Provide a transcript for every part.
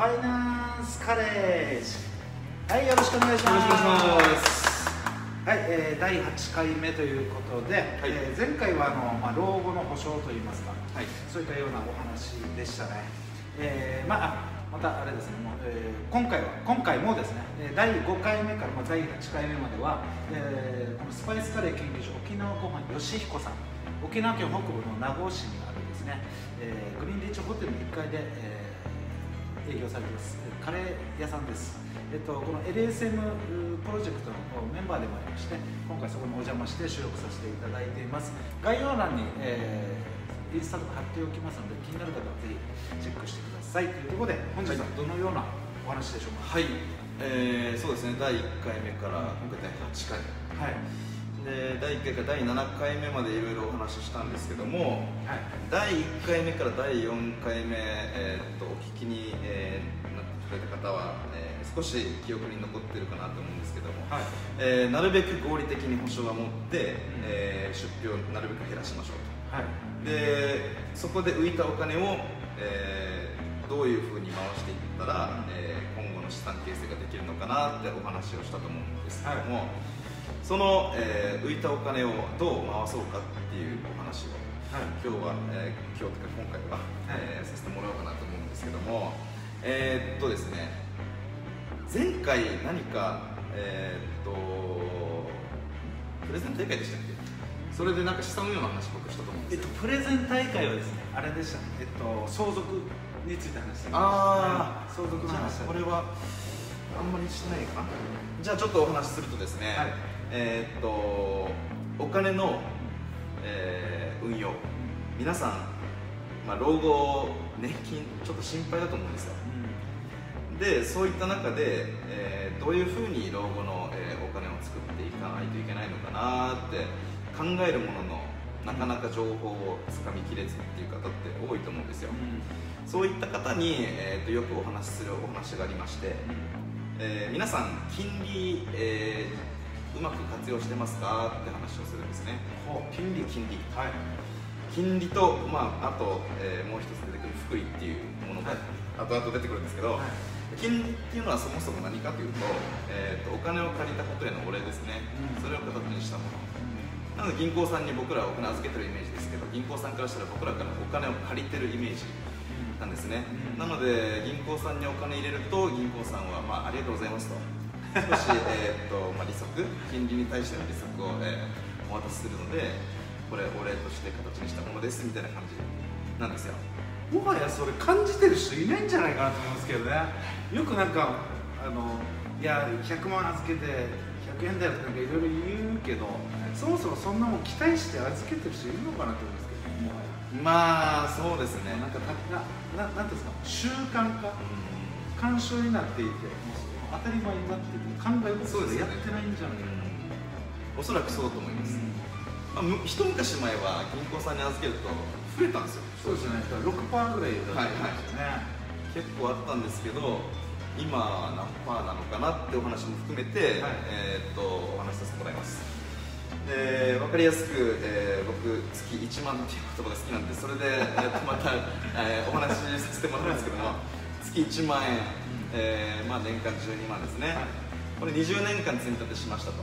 ファイナンスカレッジ。はいよろしくお願いします。よろしくお願いします。はい、えー、第8回目ということで、はい。えー前回はあの、まあ、老後の保障といいますか、はい。そういったようなお話でしたね、えーまああまたあれですねもう、えー今回は今回もですねえー第5回目から、まあ、第8回目までは、えーこのスパイスカレー研究所沖縄ごはんよしひこさん沖縄県北部の名護市にあるですね、えーグリーンリッチホテルの1階で、えー営業されています。えーカレー屋さんです、えっと、この LSM プロジェクトのメンバーでもありまして今回そこにお邪魔して収録させていただいています。概要欄に、えーインスタとか貼っておきますので気になる方はぜひチェックしてください。というところで本日はどのようなお話でしょうか？はい、えー、そうですね。第1回目から今回第8回。はいで第1回から第7回目までいろいろお話ししたんですけどもはい第1回目から第4回目、えーっとお聞きに、えーなってくれた方は、えー少し記憶に残ってるかなと思うんですけども、はい。えーなるべく合理的に保証は持って、うん。えー出費をなるべく減らしましょうはい。とでそこで浮いたお金を、えーどういうふうに回していったら、えー今後の資産形成ができるのかなってお話をしたと思うんですけども、その、えー浮いたお金をどう回そうかっていうお話をはい。今日は、えー今日というか今回は、えーさせてもらおうかなと思うんですけどもえーっとですね前回何かえーっとプレゼン大会でしたっけ？それでなんか資産運用の話僕したと思うんですよ。えっと、プレゼン大会はですねあれでしたね。えっと相続について話してあー。相続のじゃあ話これはあんまりしてないかな。じゃあちょっとお話しするとですね、はい。えーっとお金の、えー運用。皆さん、まあ、老後年金ちょっと心配だと思うんですよ。でそういった中で、えーどういうふうに老後の、えーお金を作っていかないといけないのかなって考えるもののなかなか情報をつかみきれずっていう方って多いと思うんですよ。そういった方に、えーとよくお話しするお話がありまして、えー皆さん金利、えーうまく活用してますかって話をするんですね。金利金利。はい。金利と、まあ、あと、えーもう一つ出てくる福利っていうものが、後々出てくるんですけど、はい。金利っていうのはそもそも何かというと,、えーとお金を借りたことへのお礼ですね、うん。それを形にしたもの。なので銀行さんに僕らはお金預けてるイメージですけど銀行さんからしたら僕らからお金を借りてるイメージなんですね、なので銀行さんにお金入れると銀行さんは、まあ、ありがとうございますと。少し、えっと まあ、利息金利に対しての利息を、えーお渡しするのでこれお礼として形にしたものですみたいな感じなんですよ。もはやそれ感じてる人いないんじゃないかなと思いますけどね。よくなんかあのいや100万預けて100円だよとかいろいろ言うけどそもそもそんなもん期待して預けてる人いるのかなと思うんです。まあそうですね。なんかななななんですか？習慣化？慣習になっていて当たり前になっていて考え事でやってないんじゃないか。なおそらくそうだと思います、まあ、む一昔前は銀行さんに預けると増えたんですよ。そうですね。6%ぐらいだったんですよね、結構あったんですけど今は何パーなのかなってお話も含めて、はい。えーっとお話しさせてもらいますで分かりやすく、えー僕月1万っていう言葉が好きなんでそれで、えーまた、えーお話しさせてもらうんですけども月1万円、えーまあ、年間12万ですね、はい。これ20年間積み立てしましたと。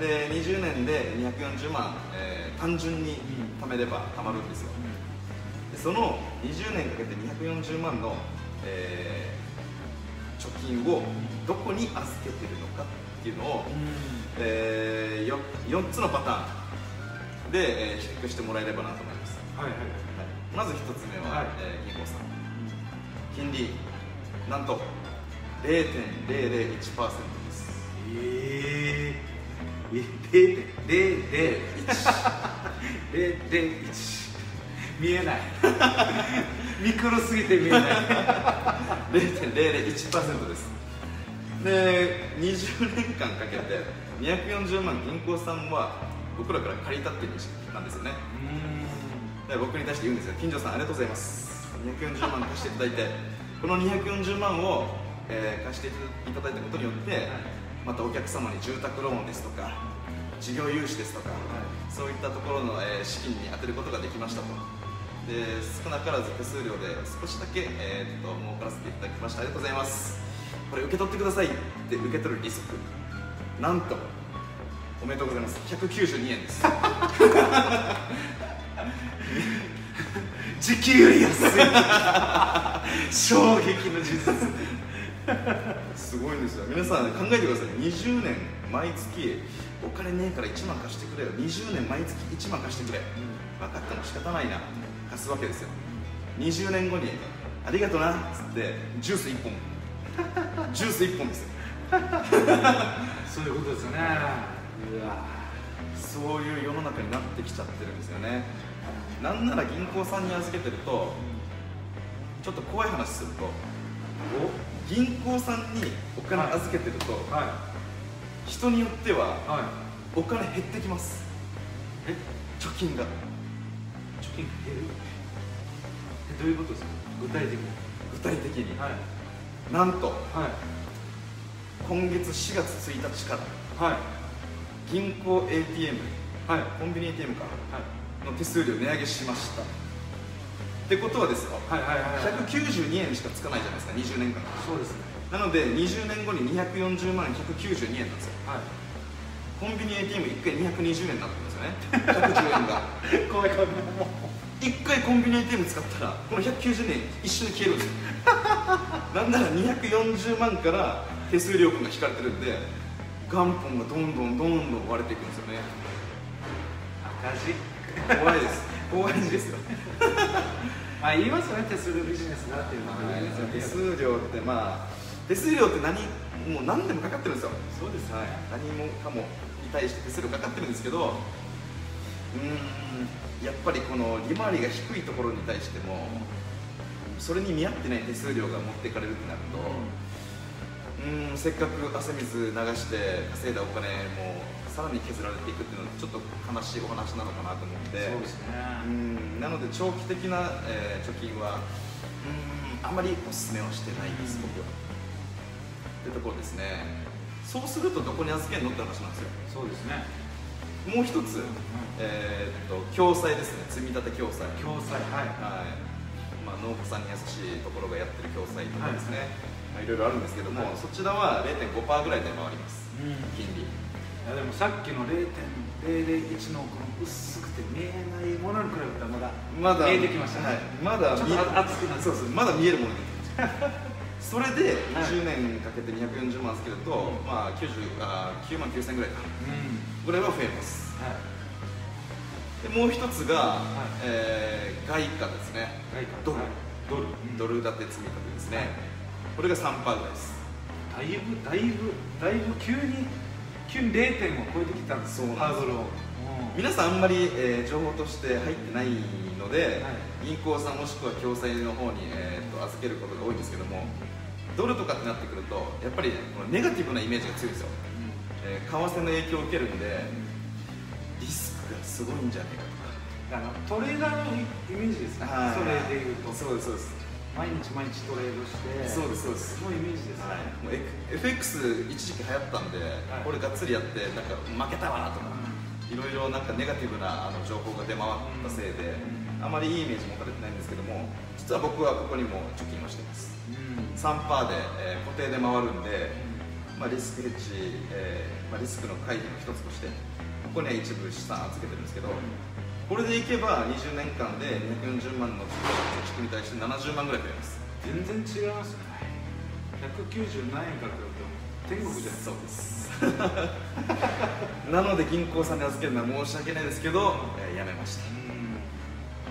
で20年で240万、えー単純に貯めれば貯まるんですよ。でその20年かけて240万の、えー貯金をどこに預けてるのかっていうのを、え 4, つのパターンで、えー、比較してもらえればなと思います、はいはい。はい、まず1つ目は、はい。えー銀行さん。金利なんと0.001%です。ええー、0.001 見えない。ミクロすぎて見えない。0.001%です。で20年間かけて240万銀行さんは僕らから借りたっていう認識なんですよね。で僕に対して言うんですよ。金城さんありがとうございます。240万貸していただいてこの240万を、えー貸していただいたことによってまたお客様に住宅ローンですとか事業融資ですとか、そういったところの、えー資金に充てることができましたと。で少なからず手数料で少しだけ、えー、っと儲からせていただきました。ありがとうございます。これ受け取ってくださいって受け取るリスクなんとおめでとうございます。192円です。時給より安い。衝撃の事実。すごいんですよ。皆さん考えてください。20年毎月お金ねえから1万貸してくれよ。20年毎月1万貸してくれ、分かったの仕方ないな。貸すわけですよ。20年後にありがとなっつってジュース1本。ジュース1本ですよ。そういうことですよね。うわそういう世の中になってきちゃってるんですよね。なんなら銀行さんに預けてるとちょっと怖い話すると銀行さんにお金預けてると、は人によってはいはい。お金減ってきます。え？貯金が。貯金減る？えどういうことですか？具体的に。具体的に。はい。なんとはい今月4月1日からはい。銀行 ATM はい。コンビニ ATM かはい。の手数料値上げしました。ってことはですよはいはいはいはい。192円しかつかないじゃないですか20年間。そうですね。なので20年後に240万192円なんですよ。はい。コンビニ ATM1 回220円になってるんですよね。110円が。怖い怖い。も1回コンビニ ATM 使ったらこの190円一緒に消えるんですよ。なんなら240万から手数料分が引かれてるんで元本がどんどんどんどん割れていくんですよね。赤字？怖いです。怖いですよ。まあ言いますよね手数料ビジネスだっていうのはね。手数料ってまあ手数料って何もう何でもかかってるんですよ。そうですはい、何もかもに対して手数料かかってるんですけどうーんやっぱりこの利回りが低いところに対してもそれに見合ってない手数料が持っていかれるってなるとうーんせっかく汗水流して稼いだお金もさらに削られていくっていうのはちょっと悲しいお話なのかなと思って。そうですね。うんなので長期的な、えー貯金はうんあまりおすすめはしてないです、うん。僕は。ってところですね。そうするとどこに預けるのって話なんですよ。そうですね。もう一つ、えーっと共済ですね。積み立て共済。共済はい。はい。まあ、農家さんに優しいところがやってる共済とかですね、いまあ、いろいろあるんですけども、はい。そちらは0.5%ぐらいで回ります。うん。金利。いやでもさっきの0.001のこの薄くて見えないものに比べたらまだまだ見えてきましたね、はい、まだ見え熱くなってそうそう。まだ見えるものに出てきます それではい。20年かけて240万つけると、まあ90あ9万9000ぐらいかうん。ぐらいは増えます。はい。でもう一つが、はい。えー外貨ですね。外貨。ドル、はい。ドル。ドル建て積み立てですね、これが3%ぐらいです。だいぶだいぶだいぶ急に急に0点を超えてきたんですハードルを。皆さんあんまり、えー情報として入ってないので、は銀行さんもしくは共済の方に、えーと預けることが多いんですけどもドルとかってなってくるとやっぱり、ね、このネガティブなイメージが強いんですよ、えー為替の影響を受けるんでリスクがすごいんじゃないかあのトレーダーのイメージですね。とかそれでいうと。そうですそうです毎日毎日トレードしてそうですそうです。のイメージですね、はい、もう FX 一時期流行ったんで、はい。これがっつりやってなんか負けたわとか、いろいろなんかネガティブなあの情報が出回ったせいで、あまりいいイメージ持たれてないんですけども実は僕はここにも貯金をしてます。うん。3%で、えー固定で回るんで、まあ、リスクヘッジ、えーまあ、リスクの回避の一つとしてここには一部資産預けてるんですけどこれでいけば20年間で240万の貯蓄に対して70万ぐらい増えます。全然違いますね。190何円から比べても天国じゃない。そうです。なので銀行さんに預けるのは申し訳ないですけど、えーやめました。うん。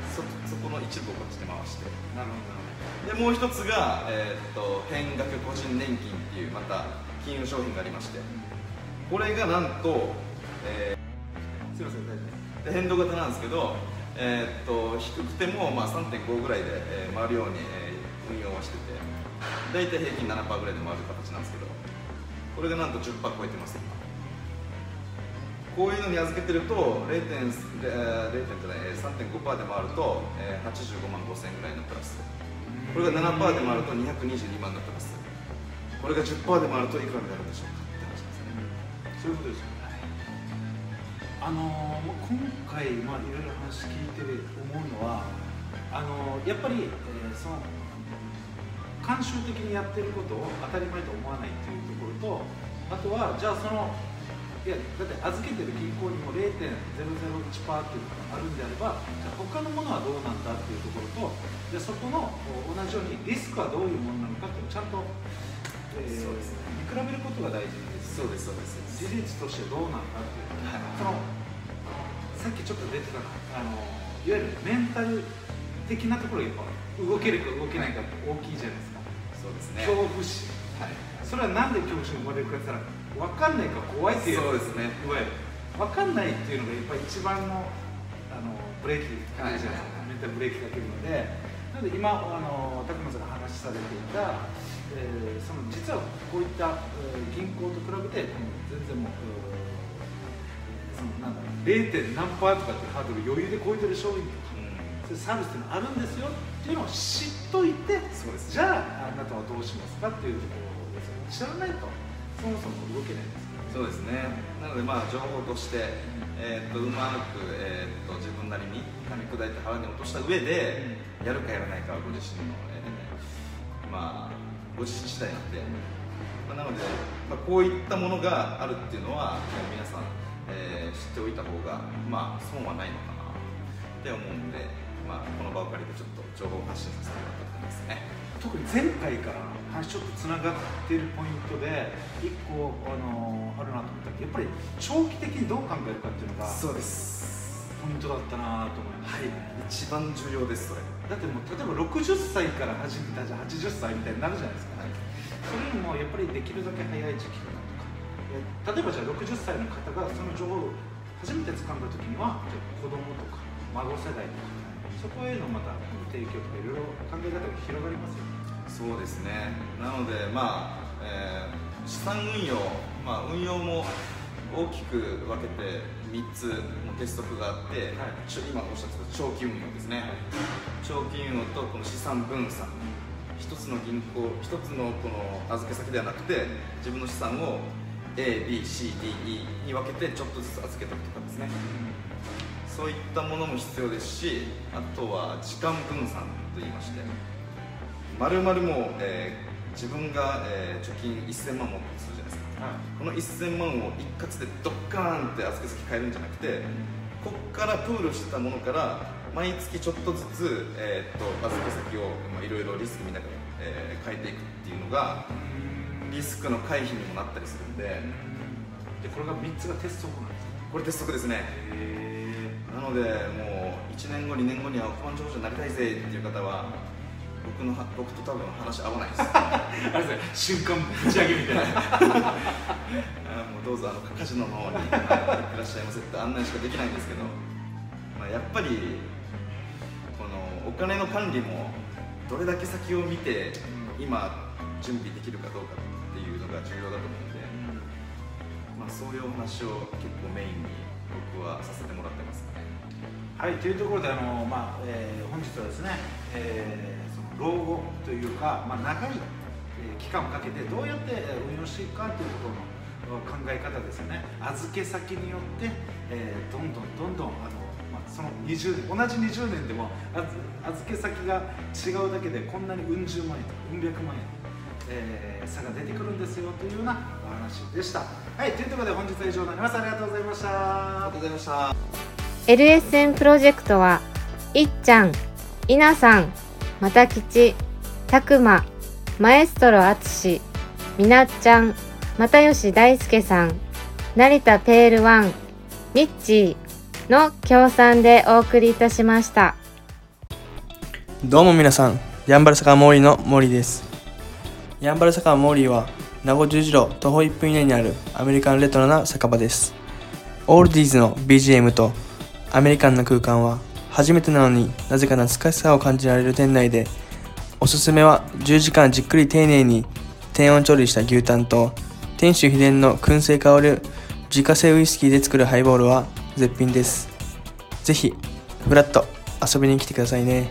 そそこの一部をこっちで回して。なるほどでもう一つが、えーっと変額個人年金っていうまた金融商品がありまして。これがなんと、えほどすいません大丈夫ーで変動型なんですけど、えーっと低くても、まあ、3.5ぐらいで、え回るように、え運用はしてて大体平均7%ぐらいで回る形なんですけどこれがなんと10%超えてますこういうのに預けてると 0. 点 0. じゃない3.5%で回ると、えー85万5千円ぐらいのプラスこれが7%で回ると222万のプラスこれが10%で回るといくらになるんでしょうかって話ですねそういうことですよあの今回、まあ、いろいろ話聞いて思うのはあのやっぱり、えー、その慣習的にやってることを当たり前と思わないっていうところとあとはじゃあそのいやだって預けてる銀行にも0.001%っていうのがあるんであればじゃあ他のものはどうなんだっていうところとじゃあそこの同じようにリスクはどういうものなのかっていうのをちゃんと、えー、そうですね、見比べることが大事です。そうですそうです。事実としてどうなんだっていう、はい、そのさっきちょっと出てたあのいわゆるメンタル的なところがやっぱ動けるか動けないかって大きいじゃないですか。そうですね。恐怖心、はい、それはなんで恐怖心生まれるかって言ったら分かんないから怖いっていう。そうですね。いわゆる。分かんないっていうのがやっぱり一番のあのブレーキかけるじゃないですか、メンタルブレーキかけるので。なので今あの高間さんが話されていた、えー、その実はこういった、えー、銀行と比べて全然もう、えー、なんだろう 0. 何パーとかっていうハードル余裕で超えてる商品とか、うん、サービスっていうのあるんですよっていうのを知っといてそうです、じゃああなたはどうしますかっていうところですよ。ね知らないと。そもそも動けないです、そうですね。なのでまあ情報として、えー、っとうまく、えー、っと自分なりに噛み砕いて腹に落とした上で、やるかやらないかはご自身の、えー、まあご自身次第なんで、まあ、なので、まあ、こういったものがあるっていうのは、皆さん、えー、知っておいた方がまあ損はないのかな。って思うんで、まあ、この場を借りてちょっと情報発信させてもらった感じですね。特に前回から話ちょっとつながっているポイントで一個あのあるなと思ったけどやっぱり長期的にどう考えるかっていうのがそうです。ポイントだったなと思います、はい、一番重要ですそれ。だってもう例えば60歳から始めたじゃあ80歳みたいになるじゃないですか、はい、それよりもやっぱりできるだけ早い時期例えばじゃあ60歳の方がその情報を初めて掴んだ時には子供とか孫世代とかそこへのまた提供とかいろいろ考え方が広がりますよね。そうですね。なのでまあ、えー、資産運用、まあ、運用も大きく分けて3つの鉄則があって、はい、今おっしゃってた長期運用ですね、はい、長期運用とこの資産分散。一つの銀行一つのこの預け先ではなくて自分の資産を ABCDE に分けてちょっとずつ預けておくとかですね、そういったものも必要ですしあとは時間分散といいましてまるまるもう、えー、自分が、えー、貯金1000万持ってするじゃないですか、はい、この1000万を一括でドッカーンって預け先変えるんじゃなくて、こっからプールしてたものから毎月ちょっとずつ、えー、っと預け先をいろいろリスク見ながら、えー、変えていくっていうのがリスクの回避にもなったりするんで。でこれが3つが鉄則なんですかこれ鉄則ですね。なのでもう1年後2年後には億万長者になりたいぜっていう方は僕の僕と多分話合わないです。あれですね瞬間ぶち上げみたいな。もうどうぞあのカジノの方に行ってらっしゃいませって案内しかできないんですけど、まあ、やっぱりこのお金の管理もどれだけ先を見て今準備できるかどうかが重要だと思うんで、まあ、そういうお話を結構メインに僕はさせてもらってますね。はいというところであの、まあえー、本日はですね、えー老後というか、まあ、長い期間をかけてどうやって運用していくかというところの考え方ですよね。預け先によって、えー、どんどんどんどんあの、まあ、その20同じ20年でも預け先が違うだけでこんなにうん十万円とかうん百万円、えー、差が出てくるんですよというようなお話でしたはいというところで本日は以上になりますありがとうございましたありがとうございました LSN プロジェクトはいっちゃんいなさんまたきち、たくま、マエストロあつし、みなっちゃん、又吉大輔さん、成田ペールワン、ミッチーの協賛でお送りいたしました。どうも皆さん、やんばる坂モーリーの森です。やんばる坂モーリーは、名護十字路徒歩1分以内にあるアメリカンレトロな酒場です。オールディーズの BGM とアメリカンな空間は初めてなのになぜか懐かしさを感じられる店内でおすすめは10時間じっくり丁寧に低温調理した牛タンと店主秘伝の燻製香る自家製ウイスキーで作るハイボールは絶品です。ぜひフラット遊びに来てくださいね。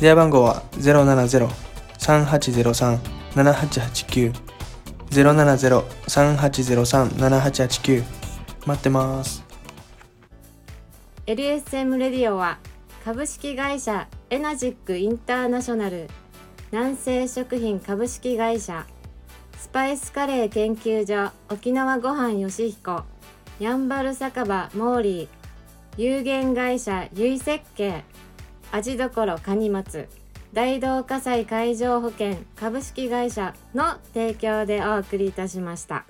電話番号は070-3803 7889 070-3803-7889待ってます。LSM レディオは株式会社エナジックインターナショナル。南西食品株式会社。スパイスカレー研究所沖縄ごはんよしひこ。やんばる酒場モーリー。有限会社ゆい設計味どころかに松大同火災海上保険株式会社の提供でお送りいたしました。